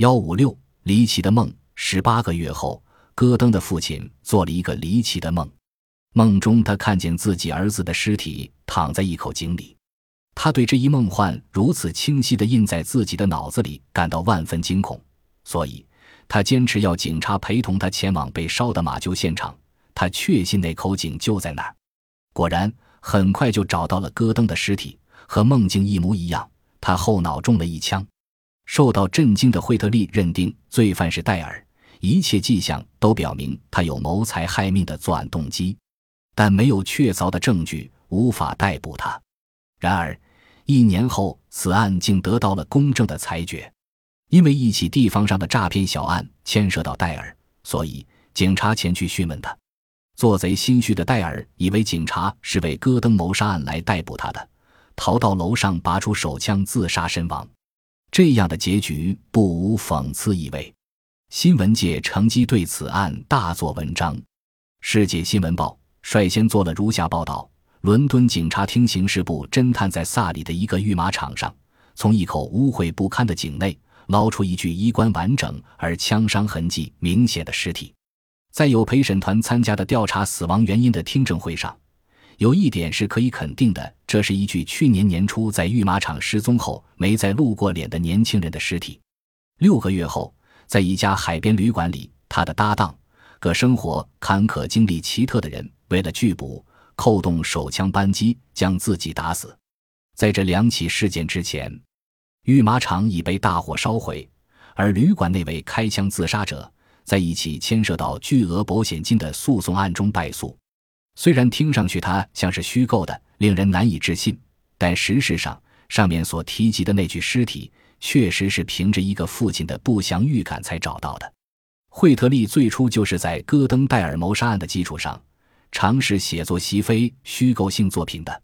幺五六离奇的梦。十八个月后，戈登的父亲做了一个离奇的梦。梦中，他看见自己儿子的尸体躺在一口井里。他对这一梦幻如此清晰地印在自己的脑子里感到万分惊恐，所以他坚持要警察陪同他前往被烧的马厩现场。他确信那口井就在那儿。果然，很快就找到了戈登的尸体，和梦境一模一样。他后脑中了一枪。受到震惊的惠特利认定罪犯是戴尔，一切迹象都表明他有谋财害命的作案动机，但没有确凿的证据，无法逮捕他。然而，一年后，此案竟得到了公正的裁决。因为一起地方上的诈骗小案牵涉到戴尔，所以警察前去讯问他。做贼心虚的戴尔以为警察是为戈登谋杀案来逮捕他的，逃到楼上拔出手枪自杀身亡。这样的结局不无讽刺意味。新闻界乘机对此案大做文章，《世界新闻报》率先做了如下报道：伦敦警察厅刑事部侦探在萨里的一个御马场上，从一口污秽不堪的井内捞出一具衣冠完整而枪伤痕迹明显的尸体。在有陪审团参加的调查死亡原因的听证会上，有一点是可以肯定的：这是一具去年年初在御马场失踪后没再露过脸的年轻人的尸体。六个月后，在一家海边旅馆里，他的搭档，个生活坎坷、经历奇特的人，为了拒捕，扣动手枪扳机，将自己打死。在这两起事件之前，御马场已被大火烧毁，而旅馆那位开枪自杀者。在一起牵涉到巨额保险金的诉讼案中败诉，虽然听上去他像是虚构的，令人难以置信，但事实上，上面所提及的那具尸体确实是凭着一个父亲的不祥预感才找到的。惠特利最初就是在戈登戴尔谋杀案的基础上，尝试写作西非虚构性作品的。